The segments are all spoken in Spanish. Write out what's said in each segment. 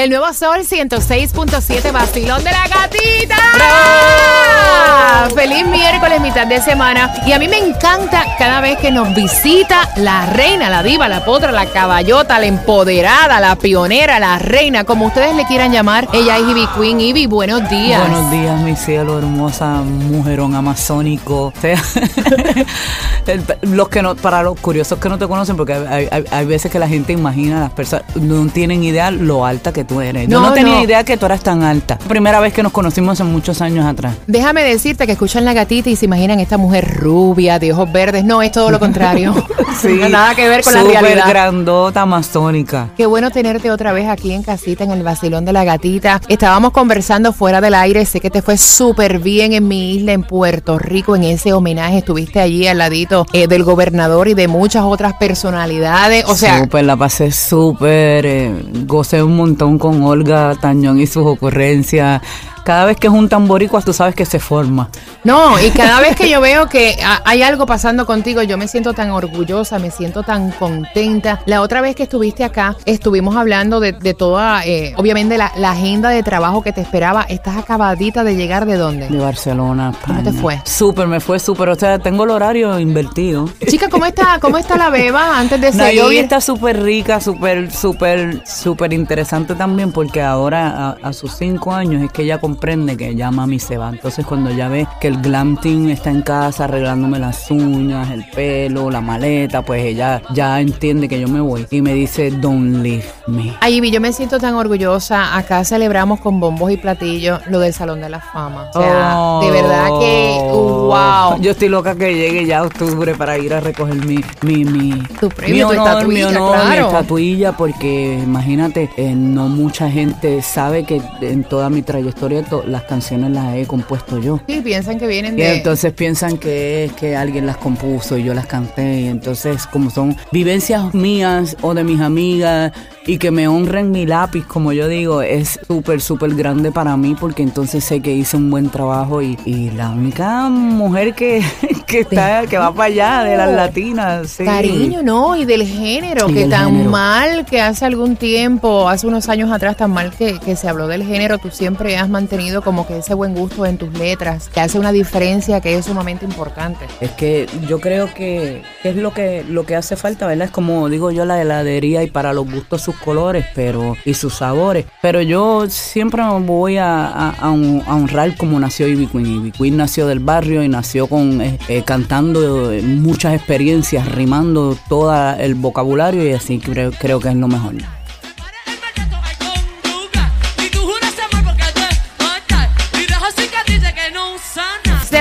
El nuevo Sol 106.7 Vacilón de la Gatita. Feliz miércoles, mitad de semana. Y a mí me encanta cada vez que nos visita la reina, la diva, la potra, la caballota, la empoderada, la pionera, la reina, como ustedes le quieran llamar. Ella es Ivy Queen. Ivy, buenos días. Buenos días, mi cielo, hermosa mujerón amazónico. O sea, el- los que no, para los curiosos que no te conocen, porque hay, hay- hay veces que la gente imagina, las personas no tienen idea lo alta que tú eres. Yo No, tenía no. idea que tú eras tan alta. Primera vez que nos conocimos en muchos años atrás. Déjame decirte que escuchan la gatita y se imaginan esta mujer rubia, de ojos verdes. No, es todo lo contrario. No, nada que ver con la súper realidad. grandota amazónica. Qué bueno tenerte otra vez aquí en casita en el vacilón de la gatita. Estábamos conversando fuera del aire. Sé que te fue súper bien en mi isla en Puerto Rico en ese homenaje. Estuviste allí al ladito eh, del gobernador y de muchas otras personalidades. O sea, Súper, la pasé súper, eh, gocé un montón con Olga Tañón y sus ocurrencias. Cada vez que juntan boricuas, tú sabes que se forma. no, y cada vez que yo veo que hay algo pasando contigo, yo me siento tan orgullosa, me siento tan contenta. La otra vez que estuviste acá, estuvimos hablando de, de toda, eh, obviamente, la, la agenda de trabajo que te esperaba. Estás acabadita de llegar de dónde? De Barcelona, ¿Cómo te España. fue? Súper, me fue súper. O sea, tengo el horario invertido. Chica, ¿cómo está, cómo está la beba antes de Nayobi seguir? está súper rica, súper, súper, súper interesante también porque ahora a, a sus cinco años es que ella comprende que ya mami se va. Entonces cuando ya ve que el glam team está en casa arreglándome las uñas, el pelo, la maleta, pues ella ya entiende que yo me voy y me dice, don't leave me. Ay, yo me siento tan orgullosa. Acá celebramos con bombos y platillos lo del Salón de la Fama. O sea, de verdad que, wow. Oh. Yo estoy loca que llegue ya octubre para ir a recoger mi, mi, mi, Tu premio, mi tu honor, mi estatuilla, honor, mi claro. estatuilla, porque imagínate, eh, no mucha gente sabe que en toda mi trayectoria las canciones las he compuesto yo. Sí, piensan que vienen Y de... entonces piensan que es que alguien las compuso y yo las canté. Y entonces, como son vivencias mías o de mis amigas y que me honren mi lápiz, como yo digo, es súper, súper grande para mí porque entonces sé que hice un buen trabajo y, y la única mujer que, que está, que va para allá de las latinas. sí. Cariño, ¿no? Y del género, Y que del tan género. mal que hace algún tiempo, hace unos años atrás, tan mal que, que se habló del género, tú siempre has mantenido como que ese buen gusto en tus letras, que hace una diferencia que es sumamente importante. Es que yo creo que es lo que lo que hace falta, ¿verdad? Es como digo yo la heladería y para los gustos sus colores, pero y sus sabores. Pero yo siempre me voy a, a- a honrar como nació Ivy Queen. Ivy Queen nació del barrio y nació con eh, eh, cantando eh, muchas experiencias, rimando todo el vocabulario y así creo, creo que es lo mejor.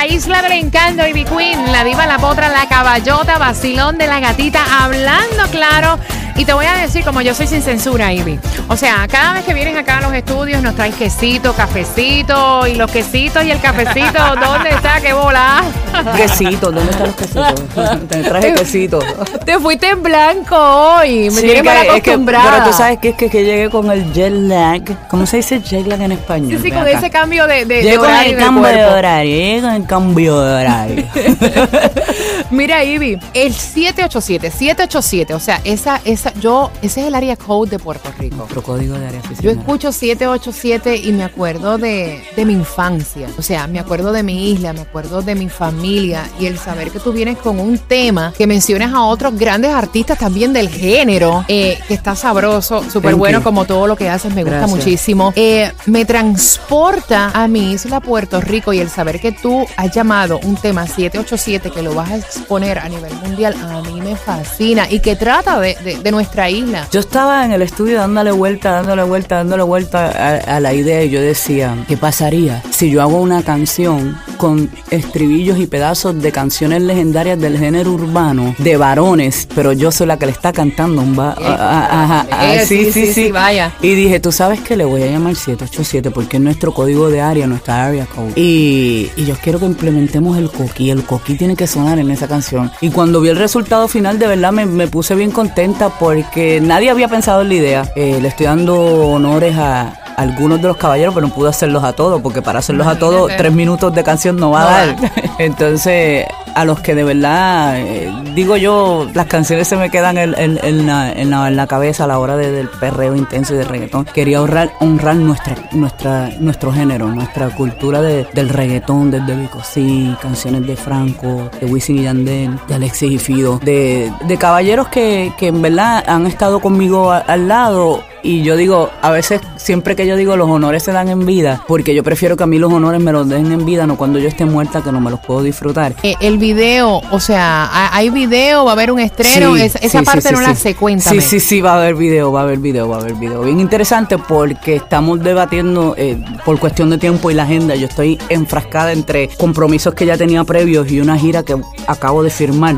La isla del encanto, Ivy Queen, la diva, la potra, la caballota, vacilón de la gatita, hablando claro. Y te voy a decir, como yo soy sin censura, Ivy. O sea, cada vez que vienen acá a los estudios nos traen quesito, cafecito, y los quesitos y el cafecito, ¿dónde está? ¿Qué bola? Quesitos, ¿dónde están los quesitos? Te traje quesitos. Te fuiste en blanco hoy. Me Sí, tienes mal que- es que- acostumbrada. pero tú sabes que es que, que llegué con el jet lag. ¿Cómo se dice jet lag en español? Sí, sí, con acá. ese cambio de, de, de Llegué con horario el cambio de horario, llegué con el cambio de horario. Mira, Ivy, el 787, 787, o sea, esa, esa, yo, ese es el área code de Puerto Rico. Nuestro código de área Yo escucho 787 y me acuerdo de, de mi infancia. O sea, me acuerdo de mi isla, me acuerdo de mi familia y el saber que tú vienes con un tema que mencionas a otros grandes artistas también del género, eh, que está sabroso, súper bueno you. como todo lo que haces, me gusta Gracias. muchísimo. Eh, me transporta a mi isla Puerto Rico y el saber que tú has llamado un tema 787 que lo vas a exponer a nivel mundial, a mí me fascina y que trata de, de- de de nuestra isla. Yo estaba en el estudio dándole vuelta, dándole vuelta, dándole vuelta a, a la idea y yo decía, ¿qué pasaría si yo hago una canción con estribillos y pedazos de canciones legendarias del género urbano de varones, pero yo soy la que le está cantando un va- ah, ah, Eh, sí, sí, sí, sí, vaya. Y dije, tú sabes que le voy a llamar 787 porque es nuestro código de área, nuestra area code. Y, y yo quiero que implementemos el coquí. El coquí tiene que sonar en esa canción. Y cuando vi el resultado final, de verdad me, puse bien contenta porque nadie había pensado en la idea. Eh, le estoy dando honores a algunos de los caballeros, pero no pude hacerlos a todos, porque para hacerlos a todos, tres minutos de canción no va No a da. dar. Entonces, a los que de verdad, eh, digo yo, las canciones se me quedan en, en- en la, en la- en la cabeza a la hora de- del perreo intenso y del reggaetón. Quería honrar, honrar nuestra, nuestra, nuestro género, nuestra cultura de- del reggaetón, desde Vico sí, canciones de Franco, de Wisin y Yandel, de Alexis y Fido, de, de caballeros que, que en verdad han estado conmigo a- al lado y yo digo, a veces, siempre que yo digo los honores se dan en vida, porque yo prefiero que a mí los honores me los den en vida, no cuando yo esté muerta que no me los puedo disfrutar. Eh, el video, o sea, ha- hay video, va a haber un estreno, Sí, es- esa sí, parte sí, no la sé, cuéntame. Sí, sí, sí, va a haber video, va a haber video, va a haber video. Bien interesante porque estamos debatiendo eh, por cuestión de tiempo y la agenda. Yo estoy enfrascada entre compromisos que ya tenía previos y una gira que acabo de firmar.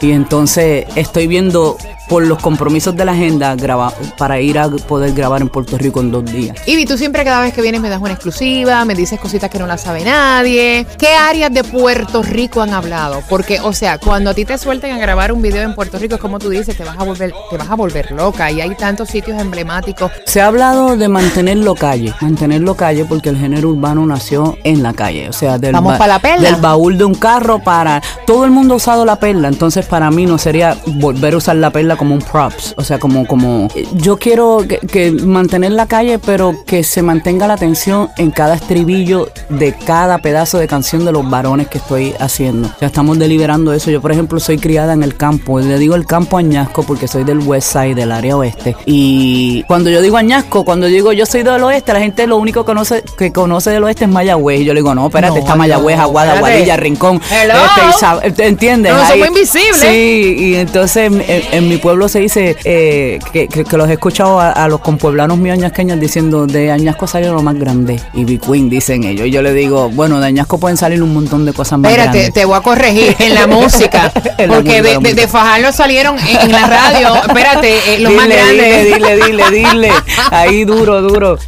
Y entonces estoy viendo por los compromisos de la agenda graba- para ir a poder grabar en Puerto Rico en dos días. Ivy, tú siempre cada vez que vienes me das una exclusiva, me dices cositas que no las sabe nadie. ¿Qué áreas de Puerto Rico han hablado? Porque, o sea, cuando a ti te suelten a grabar un video en Puerto Rico, es como tú dices, te vas a volver, te vas a volver loca. Y hay tantos sitios emblemáticos. Se ha hablado de mantenerlo calle, mantenerlo calle porque el género urbano nació en la calle, o sea, del, Vamos ba- la perla. del baúl de un carro para... Todo el mundo ha usado la perla, entonces para mí no sería volver a usar la perla como un props, o sea, como... como yo quiero que, que mantener la calle, pero que se mantenga la atención en cada estribillo de cada pedazo de canción de los varones que estoy haciendo. Ya estamos deliberando eso. Yo, por ejemplo, soy criada en el campo, le digo el campo Añasco porque soy del west side, del área oeste. Y cuando yo digo Añasco, cuando digo yo soy del oeste, la gente lo único que conoce, que conoce del oeste es Mayagüez. Y yo le digo, no, espérate, No, está Mayagüez, Aguada. Guadilla, Rincón. Hello. este, Isa- ¿te ¿Entiendes? No, somos invisibles. Sí, y entonces en, en- en mi pueblo se dice eh, que, que- que los he escuchado a, a los compueblanos míos añasqueños diciendo de Añasco salió lo más grande. Y Big Queen dicen ellos. Y yo le digo, bueno, de Añasco pueden salir un montón de cosas más Espérate, grandes. te voy a corregir en la música. En la porque de, de, de. Fajardo salieron en, en la radio. Espérate, eh, los más Dile, grandes. Dile, dile, dile, dile. Ahí duro, duro.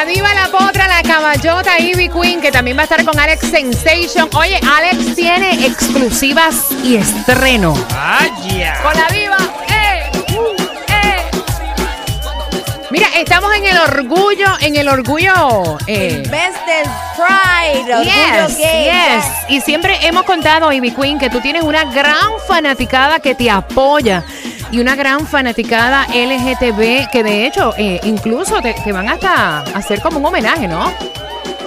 La diva, la potra, la caballota, Ivy Queen, que también va a estar con Alex Sensation. Oye, Alex tiene exclusivas y estreno. Con la diva, ¡eh! uh, ¡eh! Mira, estamos en el orgullo, en el orgullo. Eh, Pride, Orgullo Yes, Gay. yes. Y siempre hemos contado, Ivy Queen, que tú tienes una gran fanaticada que te apoya y una gran fanaticada LGTB que de hecho eh, incluso te, te van hasta a hacer como un homenaje, ¿no?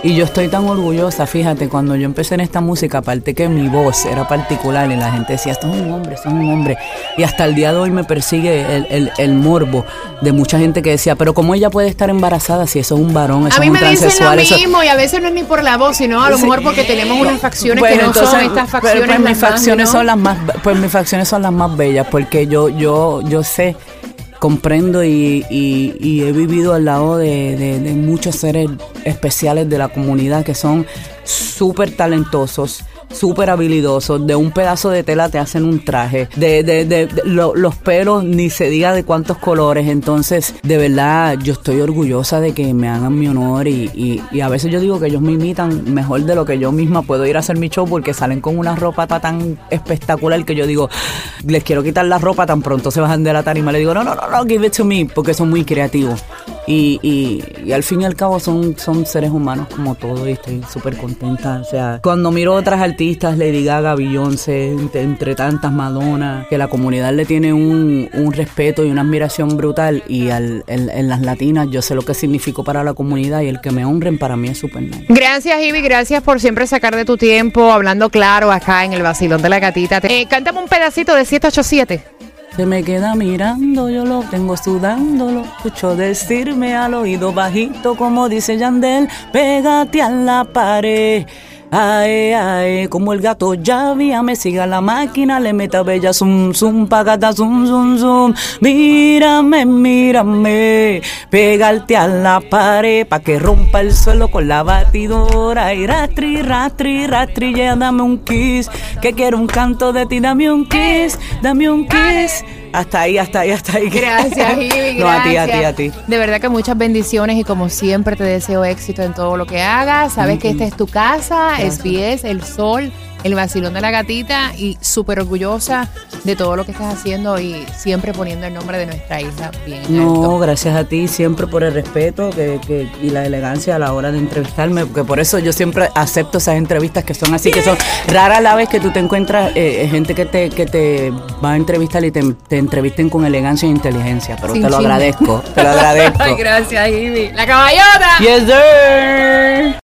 Y yo estoy tan orgullosa, fíjate, cuando yo empecé en esta música, aparte que mi voz era particular y la gente decía, esto es un hombre, esto es un hombre. Y hasta el día de hoy me persigue el, el- el morbo de mucha gente que decía, pero ¿cómo ella puede estar embarazada si eso es un varón, eso A mí es un me dicen lo transexual? eso-". mismo y a veces no es ni por la voz, sino a lo Sí. mejor porque tenemos unas facciones Bueno, que no son estas pero, facciones. pues, mis más, facciones ¿no? son las más pues mis facciones son las más bellas porque yo yo yo sé comprendo y, y- y he vivido al lado de, de- de muchos seres especiales de la comunidad que son súper talentosos súper habilidosos, de un pedazo de tela te hacen un traje, de, de- de- de- lo- los pelos ni se diga de cuántos colores, entonces de verdad yo estoy orgullosa de que me hagan mi honor y, y- y a veces yo digo que ellos me imitan mejor de lo que yo misma puedo ir a hacer mi show porque salen con una ropa ta- tan espectacular que yo digo, les quiero quitar la ropa tan pronto se bajan de la tarima, le digo, no, no, no, no, give it to me, porque son muy creativos. Y, y, y al fin y al cabo son, son seres humanos como todos y estoy súper contenta. O sea, cuando miro otras artistas, Lady Gaga, Beyoncé, entre, entre tantas Madonna, que la comunidad le tiene un, un respeto y una admiración brutal y al, en, en las latinas yo sé lo que significó para la comunidad y el que me honren para mí es súper nice. Gracias, Ivy. Gracias por siempre sacar de tu tiempo, hablando claro acá en el vacilón de la gatita. Eh, cántame un pedacito de 787. Se me queda mirando, yo lo tengo sudando, lo escucho decirme al oído bajito, como dice Yandel, pégate a la pared. Ae, ae, como el gato ya vía me siga la máquina, le meta bella zum zum, pagata zum zum zum. Mírame, mírame, pégate a la pared pa' que rompa el suelo con la batidora. Y ratri, ratri, ratri, ya dame un kiss, que quiero un canto de ti, dame un kiss, dame un kiss. Hasta ahí, hasta ahí, hasta ahí. Gracias, Ivy. No, a ti, a ti, a ti. De verdad que muchas bendiciones y como siempre te deseo éxito en todo lo que hagas. Sabes que esta es tu casa, Gracias. SBS, el sol, el vacilón de la gatita y súper orgullosa de todo lo que estás haciendo y siempre poniendo el nombre de nuestra isla bien en No, alto. gracias a ti siempre por el respeto que, que- y la elegancia a la hora de entrevistarme, porque por eso yo siempre acepto esas entrevistas que son así, que son raras la vez que tú te encuentras eh, gente que te, que te va a entrevistar y te, te entrevisten con elegancia e inteligencia, pero Sin te lo agradezco, te lo agradezco. Ay, gracias, Ivy. La caballota. yes, sir.